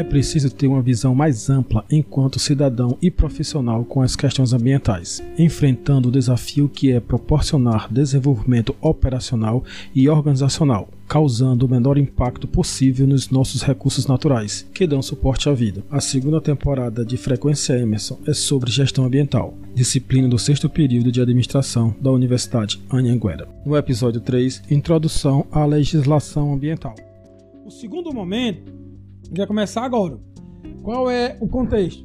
é preciso ter uma visão mais ampla enquanto cidadão e profissional com as questões ambientais, enfrentando o desafio que é proporcionar desenvolvimento operacional e organizacional, causando o menor impacto possível nos nossos recursos naturais, que dão suporte à vida. A segunda temporada de Frequência Emerson é sobre gestão ambiental, disciplina do sexto período de administração da Universidade Anhanguera. No episódio 3, Introdução à legislação ambiental. O segundo momento vai começar agora. Qual é o contexto?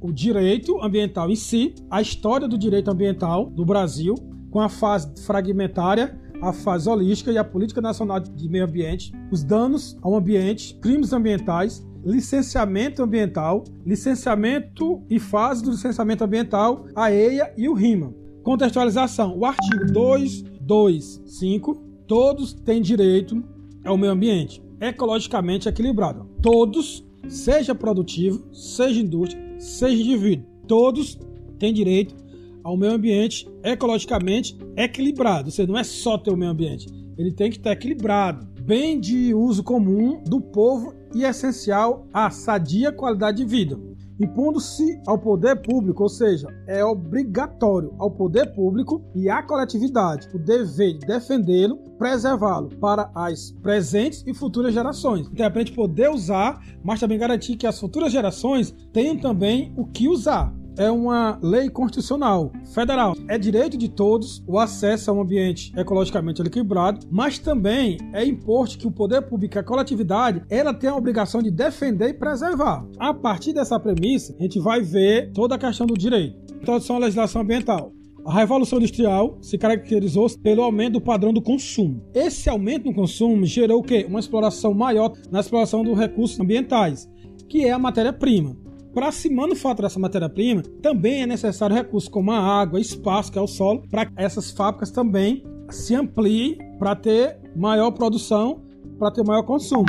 O direito ambiental em si, a história do direito ambiental do Brasil, com a fase fragmentária, a fase holística e a política nacional de meio ambiente, os danos ao ambiente, crimes ambientais, licenciamento ambiental, licenciamento e fase do licenciamento ambiental, a EIA e o RIMA. Contextualização: o artigo 225, todos têm direito ao meio ambiente ecologicamente equilibrado. Todos, seja produtivo, seja indústria, seja indivíduo, todos têm direito ao meio ambiente ecologicamente equilibrado. Ou seja, não é só ter o meio ambiente, ele tem que estar equilibrado, bem de uso comum do povo e essencial à sadia qualidade de vida impondo-se ao poder público, ou seja, é obrigatório ao poder público e à coletividade o dever de defendê-lo, preservá-lo para as presentes e futuras gerações. Então, é para a gente poder usar, mas também garantir que as futuras gerações tenham também o que usar é uma lei constitucional federal. É direito de todos o acesso a um ambiente ecologicamente equilibrado, mas também é imposto que o poder público, a coletividade, ela tem a obrigação de defender e preservar. A partir dessa premissa, a gente vai ver toda a questão do direito. Introdução à legislação ambiental. A Revolução Industrial se caracterizou pelo aumento do padrão do consumo. Esse aumento no consumo gerou o quê? Uma exploração maior na exploração dos recursos ambientais, que é a matéria-prima. Para se manufaturar essa matéria-prima, também é necessário recursos como a água, espaço, que é o solo, para essas fábricas também se ampliem para ter maior produção, para ter maior consumo.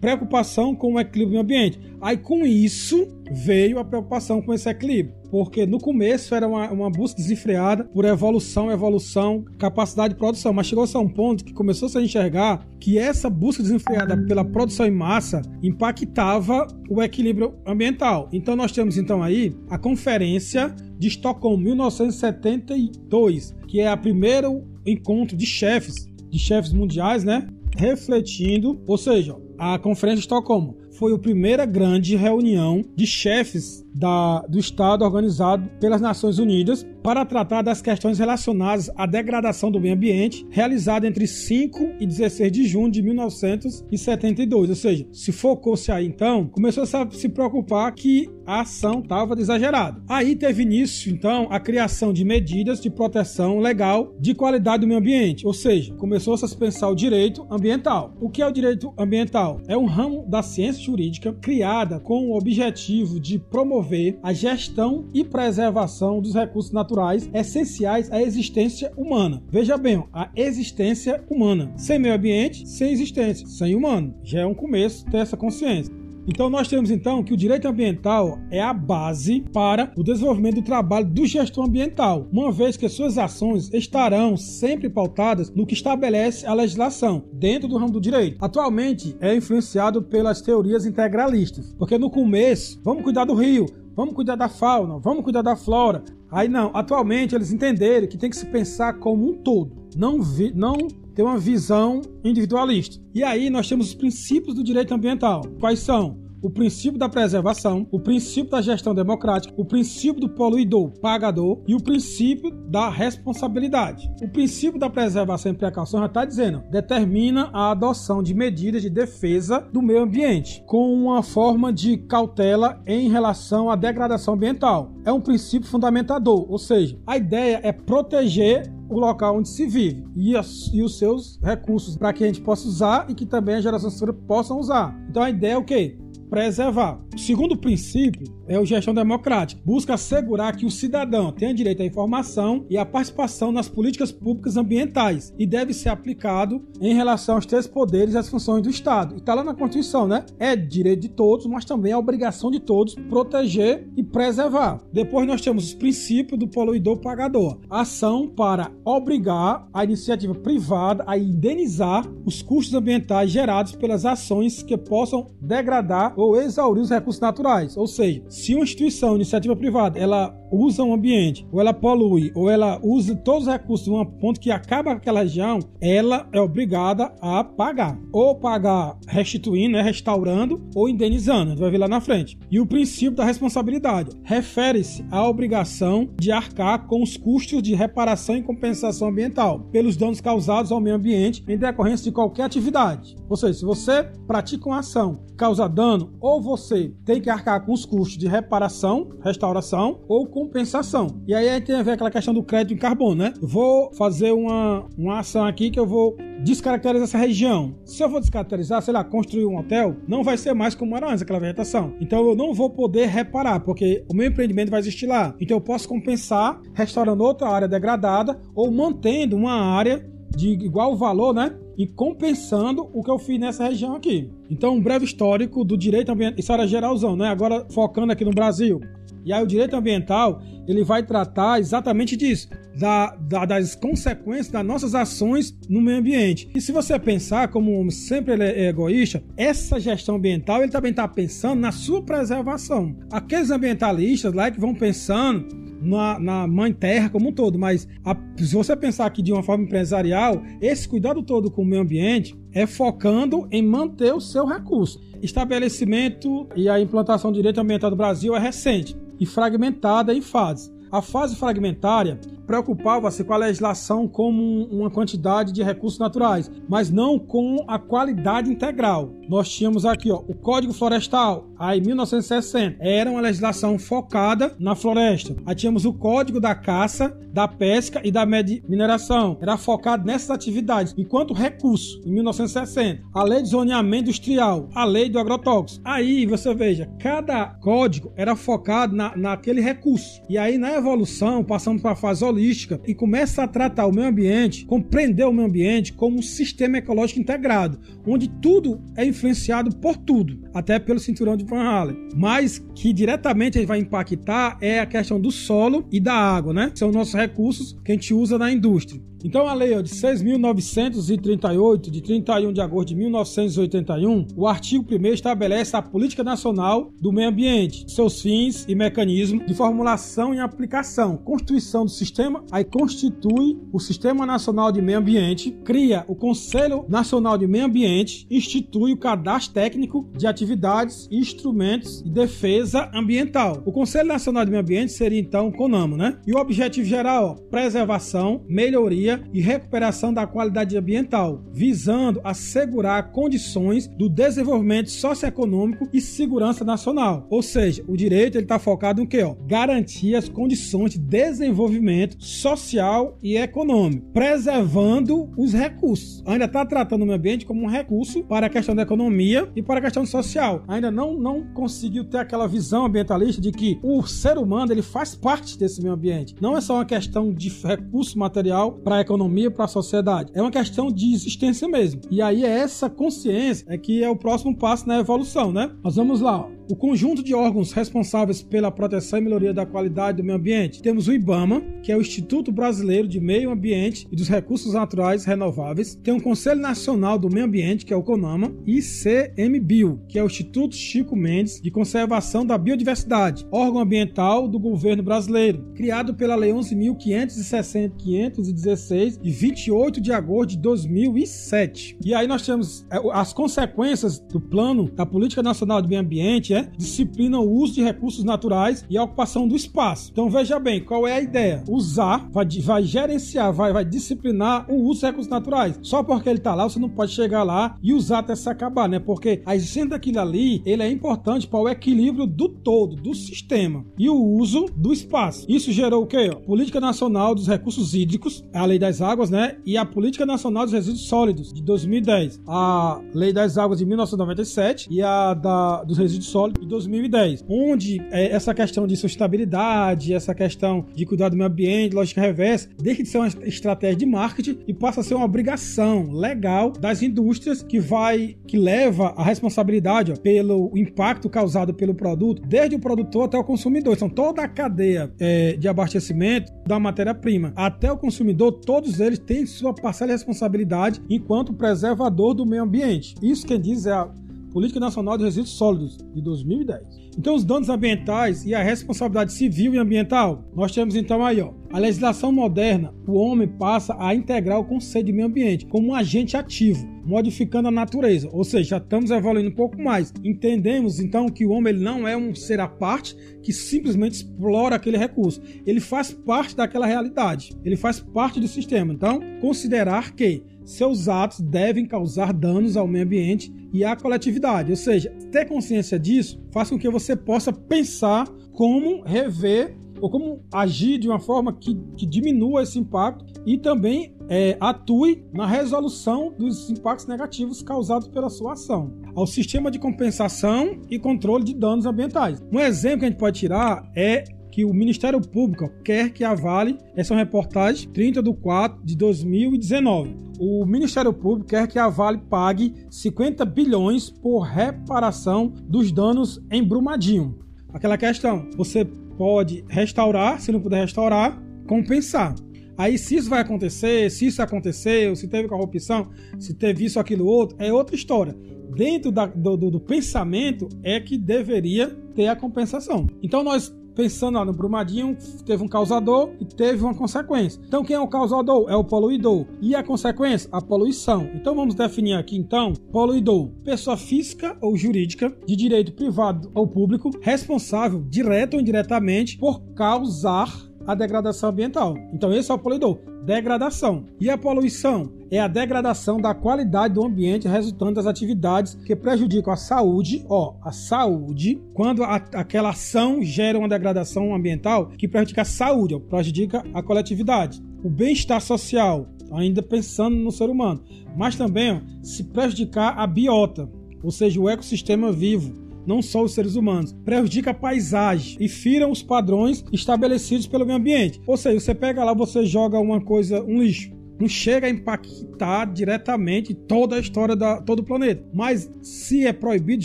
Preocupação com o equilíbrio do ambiente. Aí com isso veio a preocupação com esse equilíbrio porque no começo era uma, uma busca desenfreada por evolução, evolução, capacidade de produção, mas chegou-se a um ponto que começou -se a enxergar que essa busca desenfreada pela produção em massa impactava o equilíbrio ambiental. Então nós temos então aí a conferência de Estocolmo 1972, que é a primeiro encontro de chefes, de chefes mundiais, né, refletindo, ou seja, a conferência de Estocolmo foi a primeira grande reunião de chefes da, do Estado organizado pelas Nações Unidas para tratar das questões relacionadas à degradação do meio ambiente, realizada entre 5 e 16 de junho de 1972. Ou seja, se focou-se aí então, começou a se preocupar que a ação estava exagerada. Aí teve início então a criação de medidas de proteção legal de qualidade do meio ambiente, ou seja, começou-se a se pensar o direito ambiental. O que é o direito ambiental? É um ramo da ciência jurídica criada com o objetivo de promover a gestão e preservação dos recursos naturais essenciais à existência humana. Veja bem, a existência humana. Sem meio ambiente, sem existência, sem humano. Já é um começo ter essa consciência. Então nós temos então que o direito ambiental é a base para o desenvolvimento do trabalho do gestor ambiental, uma vez que suas ações estarão sempre pautadas no que estabelece a legislação dentro do ramo do direito. Atualmente é influenciado pelas teorias integralistas, porque no começo, vamos cuidar do rio, vamos cuidar da fauna, vamos cuidar da flora. Aí não, atualmente eles entenderam que tem que se pensar como um todo, não, vi, não ter uma visão individualista. E aí nós temos os princípios do direito ambiental. Quais são? o princípio da preservação, o princípio da gestão democrática, o princípio do poluidor pagador e o princípio da responsabilidade. O princípio da preservação e precaução já está dizendo, determina a adoção de medidas de defesa do meio ambiente, com uma forma de cautela em relação à degradação ambiental. É um princípio fundamentador, ou seja, a ideia é proteger o local onde se vive e, as, e os seus recursos para que a gente possa usar e que também as gerações futuras possam usar. Então a ideia é o quê? Preservar. O segundo princípio é o gestão democrática. Busca assegurar que o cidadão tenha direito à informação e à participação nas políticas públicas ambientais e deve ser aplicado em relação aos três poderes e às funções do Estado. E está lá na Constituição, né? É direito de todos, mas também é obrigação de todos proteger e preservar. Depois nós temos os princípios do poluidor pagador. Ação para obrigar a iniciativa privada a indenizar os custos ambientais gerados pelas ações que possam degradar ou exaurir os recursos naturais. Ou seja, se uma instituição, iniciativa privada, ela usa um ambiente, ou ela polui, ou ela usa todos os recursos de um ponto que acaba aquela região, ela é obrigada a pagar. Ou pagar restituindo, né, restaurando, ou indenizando. A gente vai ver lá na frente. E o princípio da responsabilidade refere-se à obrigação de arcar com os custos de reparação e compensação ambiental pelos danos causados ao meio ambiente em decorrência de qualquer atividade. Ou seja, se você pratica uma ação causa dano, ou você tem que arcar com os custos de reparação, restauração ou compensação. E aí tem a ver aquela questão do crédito em carbono, né? Eu vou fazer uma, uma ação aqui que eu vou descaracterizar essa região. Se eu for descaracterizar, sei lá, construir um hotel, não vai ser mais como era antes aquela vegetação. Então eu não vou poder reparar, porque o meu empreendimento vai existir lá. Então eu posso compensar restaurando outra área degradada ou mantendo uma área de igual valor, né? E compensando o que eu fiz nessa região aqui. Então, um breve histórico do direito ambiental. Isso era geralzão, né? Agora focando aqui no Brasil. E aí o direito ambiental, ele vai tratar exatamente disso, da, da, das consequências das nossas ações no meio ambiente. E se você pensar, como sempre ele é egoísta, essa gestão ambiental, ele também está pensando na sua preservação. Aqueles ambientalistas lá que vão pensando na, na mãe terra como um todo, mas a, se você pensar aqui de uma forma empresarial, esse cuidado todo com o meio ambiente é focando em manter o seu recurso. Estabelecimento e a implantação do direito ambiental do Brasil é recente e fragmentada em fases. A fase fragmentária preocupava-se com a legislação como uma quantidade de recursos naturais, mas não com a qualidade integral. Nós tínhamos aqui ó, o Código Florestal, aí 1960, era uma legislação focada na floresta. Aí tínhamos o Código da Caça, da Pesca e da Mineração, era focado nessas atividades, enquanto recurso, em 1960. A Lei de Zoneamento Industrial, a Lei do Agrotóxico. Aí você veja, cada código era focado na, naquele recurso. E aí na evolução, passamos para a fase holística e começa a tratar o meio ambiente, compreender o meio ambiente como um sistema ecológico integrado, onde tudo é influenciado por tudo, até pelo cinturão de Van Halen. Mas que diretamente vai impactar é a questão do solo e da água, né? São nossos recursos que a gente usa na indústria. Então, a lei ó, de 6.938, de 31 de agosto de 1981, o artigo 1 estabelece a Política Nacional do Meio Ambiente, seus fins e mecanismos de formulação e aplicação, constituição do sistema, aí constitui o Sistema Nacional de Meio Ambiente, cria o Conselho Nacional de Meio Ambiente, institui o Cadastro Técnico de Atividades, Instrumentos e Defesa Ambiental. O Conselho Nacional de Meio Ambiente seria então o CONAMO, né? E o objetivo geral, ó, preservação, melhoria e recuperação da qualidade ambiental, visando assegurar condições do desenvolvimento socioeconômico e segurança nacional. Ou seja, o direito está focado em quê? Ó? Garantir as condições de desenvolvimento social e econômico, preservando os recursos. Ainda está tratando o meio ambiente como um recurso para a questão da economia e para a questão social. Ainda não, não conseguiu ter aquela visão ambientalista de que o ser humano ele faz parte desse meio ambiente. Não é só uma questão de recurso material para a economia, para a sociedade. É uma questão de existência mesmo. E aí é essa consciência é que é o próximo passo na evolução, né? Nós vamos lá. O conjunto de órgãos responsáveis pela proteção e melhoria da qualidade do meio ambiente. Temos o IBAMA, que é o Instituto Brasileiro de Meio Ambiente e dos Recursos Naturais Renováveis. Tem o Conselho Nacional do Meio Ambiente, que é o CONAMA, e CMBio, que é o Instituto Chico Mendes de Conservação da Biodiversidade, órgão ambiental do governo brasileiro, criado pela Lei 11.516 de 28 de agosto de 2007. E aí nós temos é, as consequências do plano da Política Nacional do Meio Ambiente é disciplina o uso de recursos naturais e a ocupação do espaço. Então veja bem, qual é a ideia? Usar, vai, vai gerenciar, vai, vai disciplinar o uso dos recursos naturais. Só porque ele está lá, você não pode chegar lá e usar até se acabar, né? Porque a existência daquilo ali, ele é importante para o equilíbrio do todo, do sistema e o uso do espaço. Isso gerou o quê? Política Nacional dos Recursos Hídricos, a Lei das Águas, né? E a Política Nacional dos Resíduos Sólidos, de 2010. A Lei das Águas de 1997 e a da, dos Resíduos Sólidos de 2010, onde é, essa questão de sustentabilidade, essa questão de cuidar do meio ambiente, lógica reversa, deixa de ser uma estratégia de marketing e passa a ser uma obrigação legal das indústrias que vai, que leva a responsabilidade ó, pelo impacto causado pelo produto, desde o produtor até o consumidor. Então toda a cadeia é, de abastecimento da matéria-prima até o consumidor, todos eles têm sua parcela de responsabilidade enquanto preservador do meio ambiente. Isso quem diz é a Política Nacional de Resíduos Sólidos, de 2010. Então, os danos ambientais e a responsabilidade civil e ambiental, nós temos então aí, ó, a legislação moderna, o homem passa a integrar o conceito de meio ambiente como um agente ativo, modificando a natureza, ou seja, já estamos evoluindo um pouco mais. Entendemos então que o homem ele não é um ser à parte que simplesmente explora aquele recurso, ele faz parte daquela realidade, ele faz parte do sistema. Então, considerar que seus atos devem causar danos ao meio ambiente e à coletividade. Ou seja, ter consciência disso faz com que você possa pensar como rever ou como agir de uma forma que, que diminua esse impacto e também é, atue na resolução dos impactos negativos causados pela sua ação. Ao sistema de compensação e controle de danos ambientais. Um exemplo que a gente pode tirar é que o Ministério Público quer que avale, essa reportagem 30 de 4 de 2019. O Ministério Público quer que a Vale pague 50 bilhões por reparação dos danos em Brumadinho. Aquela questão, você pode restaurar, se não puder restaurar, compensar. Aí, se isso vai acontecer, se isso aconteceu, se teve corrupção, se teve isso, aquilo, outro, é outra história. Dentro da, do, do, do pensamento é que deveria ter a compensação. Então, nós pensando ó, no Brumadinho, teve um causador e teve uma consequência. Então, quem é o causador? É o poluidor. E a consequência? A poluição. Então, vamos definir aqui, então, poluidor. Pessoa física ou jurídica, de direito privado ou público, responsável, direto ou indiretamente, por causar a degradação ambiental. Então, esse é o poluidor degradação. E a poluição é a degradação da qualidade do ambiente resultante das atividades que prejudicam a saúde, ó, a saúde, quando a, aquela ação gera uma degradação ambiental que prejudica a saúde, ó, prejudica a coletividade. O bem-estar social, ainda pensando no ser humano, mas também ó, se prejudicar a biota, ou seja, o ecossistema vivo não só os seres humanos, prejudica a paisagem e fira os padrões estabelecidos pelo meio ambiente. Ou seja, você pega lá, você joga uma coisa, um lixo, não chega a impactar diretamente toda a história da todo o planeta. Mas se é proibido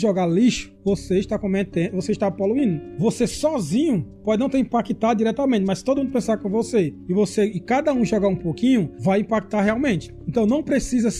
jogar lixo, você está cometendo, você está poluindo. Você sozinho pode não ter impactado diretamente, mas todo mundo pensar com você e você e cada um jogar um pouquinho, vai impactar realmente. Então não precisa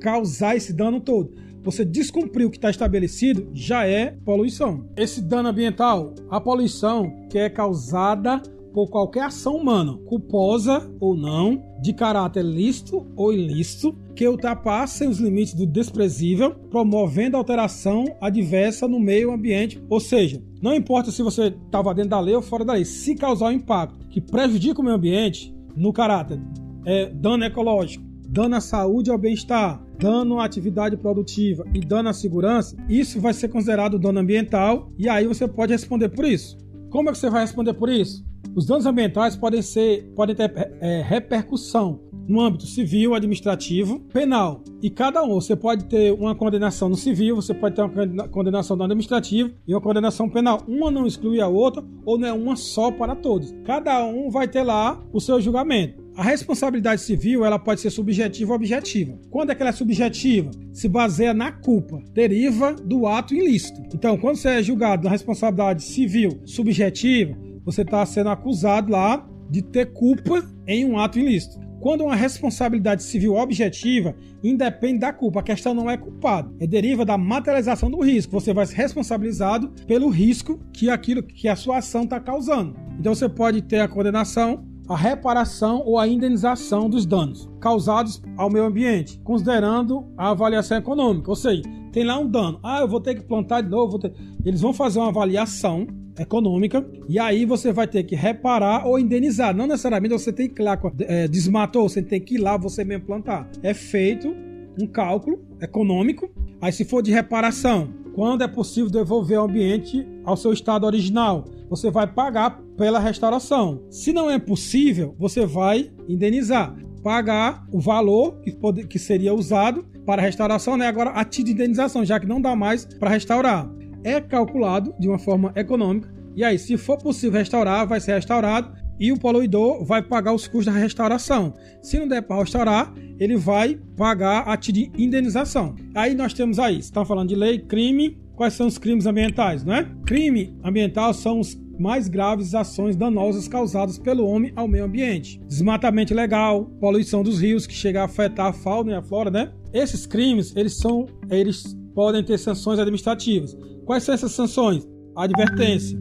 causar esse dano todo você descumprir o que está estabelecido, já é poluição. Esse dano ambiental, a poluição que é causada por qualquer ação humana, culposa ou não, de caráter lícito ou ilícito, que ultrapassem os limites do desprezível, promovendo alteração adversa no meio ambiente. Ou seja, não importa se você estava dentro da lei ou fora da lei, se causar um impacto que prejudica o meio ambiente, no caráter é, dano ecológico, dano à saúde e ao bem-estar, dano à atividade produtiva e dano à segurança, isso vai ser considerado dano ambiental e aí você pode responder por isso. Como é que você vai responder por isso? Os danos ambientais podem ser, podem ter é, repercussão no âmbito civil, administrativo, penal. E cada um, você pode ter uma condenação no civil, você pode ter uma condenação no administrativo e uma condenação penal. Uma não exclui a outra, ou não é uma só para todos. Cada um vai ter lá o seu julgamento. A responsabilidade civil ela pode ser subjetiva ou objetiva. Quando é que ela é subjetiva? Se baseia na culpa, deriva do ato ilícito. Então, quando você é julgado na responsabilidade civil subjetiva, você está sendo acusado lá de ter culpa em um ato ilícito. Quando uma responsabilidade civil objetiva independe da culpa, a questão não é culpado, é deriva da materialização do risco. Você vai ser responsabilizado pelo risco que aquilo que a sua ação está causando. Então você pode ter a condenação a reparação ou a indenização dos danos causados ao meio ambiente, considerando a avaliação econômica. Ou seja, tem lá um dano. Ah, eu vou ter que plantar de novo. Ter... Eles vão fazer uma avaliação econômica e aí você vai ter que reparar ou indenizar. Não necessariamente você tem que ir lá, é, desmatou, você tem que ir lá você mesmo plantar. É feito um cálculo econômico. Aí se for de reparação, quando é possível devolver o ambiente ao seu estado original, você vai pagar pela restauração. Se não é possível, você vai indenizar, pagar o valor que, pode, que seria usado para a restauração, né? Agora a título de indenização, já que não dá mais para restaurar. É calculado de uma forma econômica. E aí, se for possível restaurar, vai ser restaurado e o poluidor vai pagar os custos da restauração. Se não der para restaurar, ele vai pagar a título de indenização. Aí nós temos aí, está falando de lei, crime, quais são os crimes ambientais, não é? Crime ambiental são os mais graves ações danosas causadas pelo homem ao meio ambiente. Desmatamento ilegal, poluição dos rios que chega a afetar a fauna e a flora, né? Esses crimes, eles são eles podem ter sanções administrativas. Quais são essas sanções? A advertência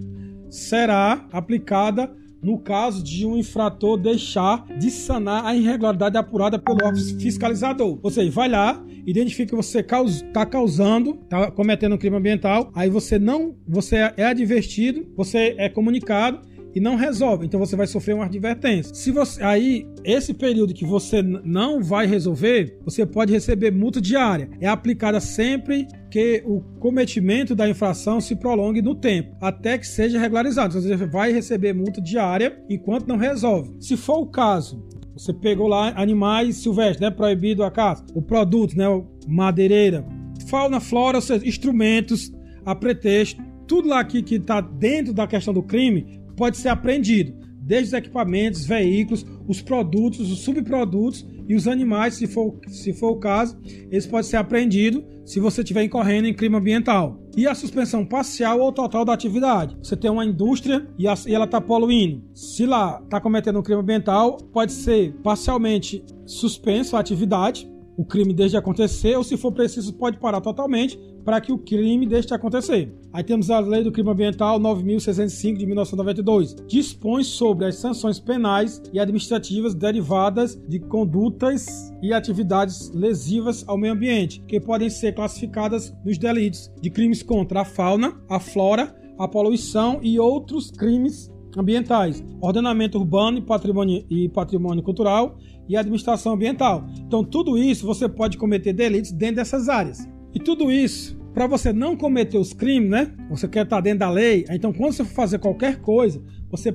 será aplicada no caso de um infrator deixar de sanar a irregularidade apurada pelo órgão fiscalizador. Ou seja, vai lá, identifica que você está causando, está cometendo um crime ambiental, aí você não, você é advertido, você é comunicado e não resolve. Então você vai sofrer uma advertência. Se você aí esse período que você não vai resolver, você pode receber multa diária. É aplicada sempre que o cometimento da infração se prolongue no tempo, até que seja regularizado. Então, você vai receber multa diária enquanto não resolve. Se for o caso, você pegou lá animais silvestres, né, proibido a caça, o produto, né, madeireira, fauna, flora, seja, instrumentos a pretexto, tudo lá aqui que está dentro da questão do crime pode ser apreendido, desde os equipamentos, veículos, os produtos, os subprodutos e os animais, se for, se for o caso, eles podem ser apreendidos se você estiver incorrendo em crime ambiental. E a suspensão parcial ou total da atividade. Você tem uma indústria e, a, e ela está poluindo. Se lá está cometendo um crime ambiental, pode ser parcialmente suspenso a atividade, o crime desde acontecer, ou se for preciso, pode parar totalmente para que o crime deixe de acontecer. Aí temos a Lei do Crime Ambiental 9605 de 1992. Dispõe sobre as sanções penais e administrativas derivadas de condutas e atividades lesivas ao meio ambiente, que podem ser classificadas nos delitos de crimes contra a fauna, a flora, a poluição e outros crimes ambientais, ordenamento urbano e patrimônio, e patrimônio cultural e administração ambiental. Então, tudo isso você pode cometer delitos dentro dessas áreas. E tudo isso, para você não cometer os crimes, né? Você quer estar dentro da lei. Então, quando você for fazer qualquer coisa, você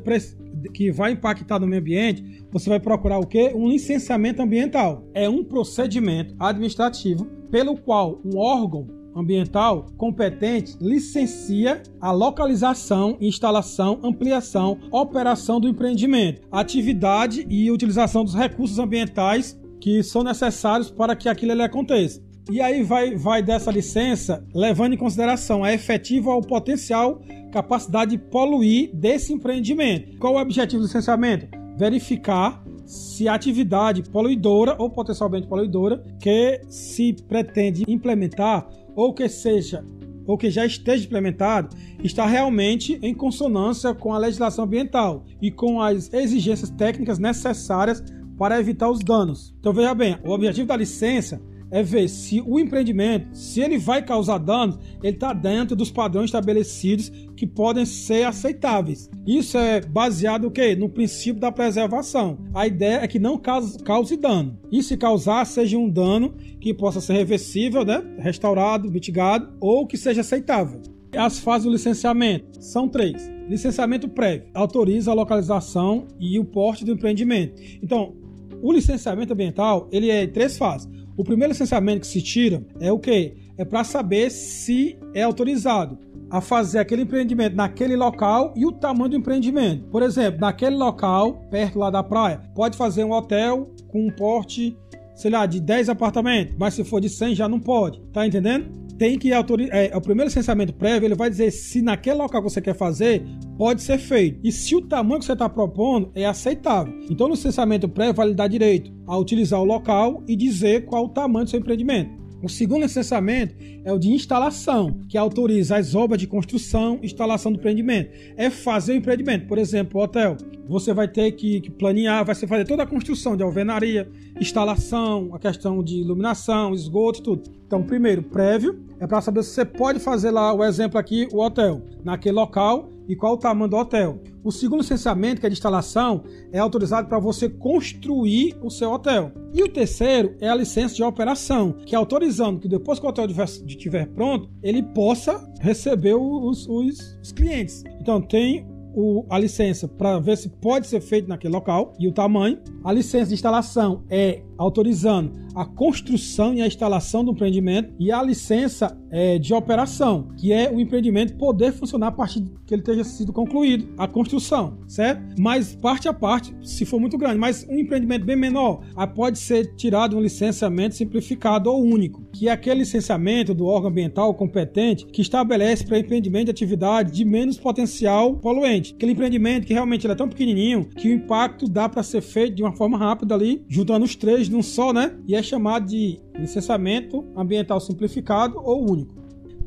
que vai impactar no meio ambiente, você vai procurar o quê? Um licenciamento ambiental. É um procedimento administrativo pelo qual um órgão ambiental competente licencia a localização, instalação, ampliação, operação do empreendimento, atividade e utilização dos recursos ambientais que são necessários para que aquilo aconteça. E aí vai, vai dessa licença levando em consideração a efetiva ou potencial capacidade de poluir desse empreendimento. Qual o objetivo do licenciamento? Verificar se a atividade poluidora ou potencialmente poluidora que se pretende implementar ou que seja ou que já esteja implementado está realmente em consonância com a legislação ambiental e com as exigências técnicas necessárias para evitar os danos. Então veja bem, o objetivo da licença é ver se o empreendimento, se ele vai causar danos, ele está dentro dos padrões estabelecidos que podem ser aceitáveis. Isso é baseado no quê? No princípio da preservação. A ideia é que não cause, cause dano. E se causar, seja um dano que possa ser reversível, né? restaurado, mitigado, ou que seja aceitável. As fases do licenciamento são três. Licenciamento prévio autoriza a localização e o porte do empreendimento. Então, o licenciamento ambiental ele é em três fases. O primeiro licenciamento que se tira é o quê? É para saber se é autorizado a fazer aquele empreendimento naquele local e o tamanho do empreendimento. Por exemplo, naquele local, perto lá da praia, pode fazer um hotel com um porte, sei lá, de 10 apartamentos, mas se for de 100 já não pode. Tá entendendo? Tem que autorizar. É, o primeiro licenciamento prévio, ele vai dizer se naquele local que você quer fazer pode ser feito. E se o tamanho que você está propondo é aceitável. Então, o licenciamento prévio vai lhe dar direito a utilizar o local e dizer qual o tamanho do seu empreendimento. O segundo licenciamento é o de instalação, que autoriza as obras de construção, instalação do empreendimento. É fazer o empreendimento. Por exemplo, o hotel. Você vai ter que, planear, vai fazer toda a construção de alvenaria, instalação, a questão de iluminação, esgoto, tudo. Então, primeiro, prévio, é para saber se você pode fazer lá o exemplo aqui, o hotel, naquele local e qual o tamanho do hotel. O segundo licenciamento, que é de instalação, é autorizado para você construir o seu hotel. E o terceiro é a licença de operação, que é autorizando que depois que o hotel estiver pronto, ele possa receber os, os, os clientes. Então tem o, a licença para ver se pode ser feito naquele local e o tamanho. A licença de instalação é autorizando a construção e a instalação do empreendimento e a licença é, de operação, que é o empreendimento poder funcionar a partir que ele tenha sido concluído, a construção, certo? Mas parte a parte, se for muito grande, mas um empreendimento bem menor, pode ser tirado um licenciamento simplificado ou único, que é aquele licenciamento do órgão ambiental competente que estabelece para empreendimento de atividade de menos potencial poluente. Aquele empreendimento que realmente é tão pequenininho que o impacto dá para ser feito de uma forma rápida ali, juntando os três num só, né? E é chamado de licenciamento ambiental simplificado ou único.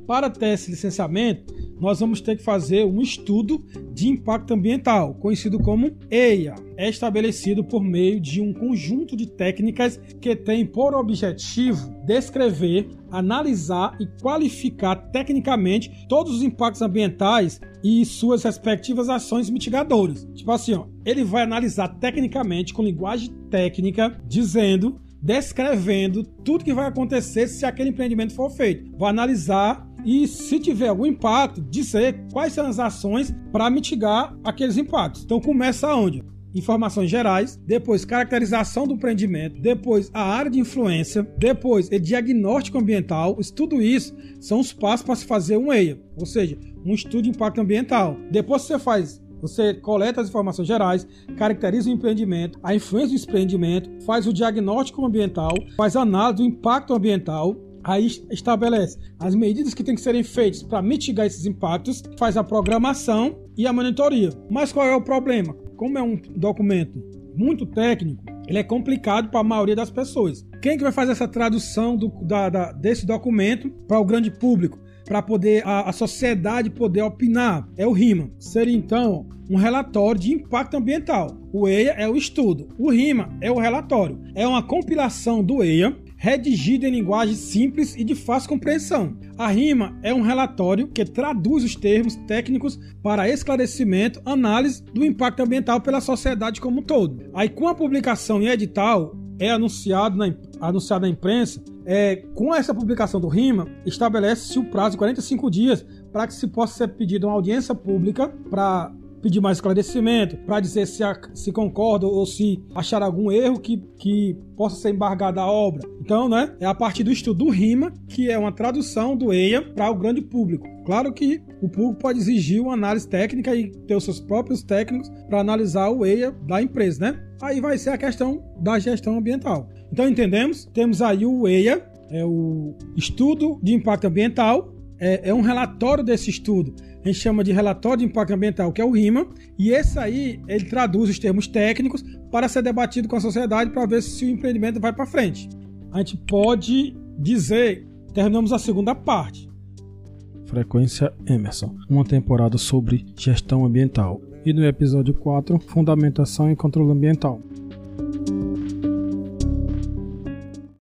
Para ter esse licenciamento, nós vamos ter que fazer um estudo de impacto ambiental, conhecido como EIA. É estabelecido por meio de um conjunto de técnicas que tem por objetivo descrever, analisar e qualificar tecnicamente todos os impactos ambientais e suas respectivas ações mitigadoras. Tipo assim, ó, ele vai analisar tecnicamente com linguagem técnica, dizendo descrevendo tudo que vai acontecer se aquele empreendimento for feito. Vai analisar e, se tiver algum impacto, dizer quais são as ações para mitigar aqueles impactos. Então, começa onde? informações gerais, depois caracterização do empreendimento, depois a área de influência, depois o diagnóstico ambiental. Tudo isso são os passos para se fazer um EIA, ou seja, um estudo de impacto ambiental. Depois você faz você coleta as informações gerais, caracteriza o empreendimento, a influência do empreendimento, faz o diagnóstico ambiental, faz análise do impacto ambiental, aí estabelece as medidas que têm que serem feitas para mitigar esses impactos, faz a programação e a monitoria. Mas qual é o problema? Como é um documento muito técnico, ele é complicado para a maioria das pessoas. Quem que vai fazer essa tradução do, da, da, desse documento para o grande público? para poder a, a, sociedade poder opinar. É o RIMA. Seria então um relatório de impacto ambiental. O EIA é o estudo. O RIMA é o relatório. É uma compilação do EIA redigido em linguagem simples e de fácil compreensão. A RIMA é um relatório que traduz os termos técnicos para esclarecimento, análise do impacto ambiental pela sociedade como um todo. Aí, com a publicação em edital, é anunciado na, anunciado na imprensa, é, com essa publicação do RIMA, estabelece-se o prazo de 45 dias para que se possa ser pedido uma audiência pública para pedir mais esclarecimento, para dizer se, a, se concorda ou se achar algum erro que, que possa ser embargada a obra. Então, né, é a partir do estudo do RIMA, que é uma tradução do EIA para o grande público. Claro que o público pode exigir uma análise técnica e ter os seus próprios técnicos para analisar o EIA da empresa, né? Aí vai ser a questão da gestão ambiental. Então, entendemos? Temos aí o EIA, é o Estudo de Impacto Ambiental, é, é um relatório desse estudo a gente chama de relatório de impacto ambiental, que é o RIMA, e esse aí ele traduz os termos técnicos para ser debatido com a sociedade para ver se o empreendimento vai para frente. A gente pode dizer, terminamos a segunda parte. Frequência Emerson, uma temporada sobre gestão ambiental. E no episódio 4, Fundamentação e Controle Ambiental.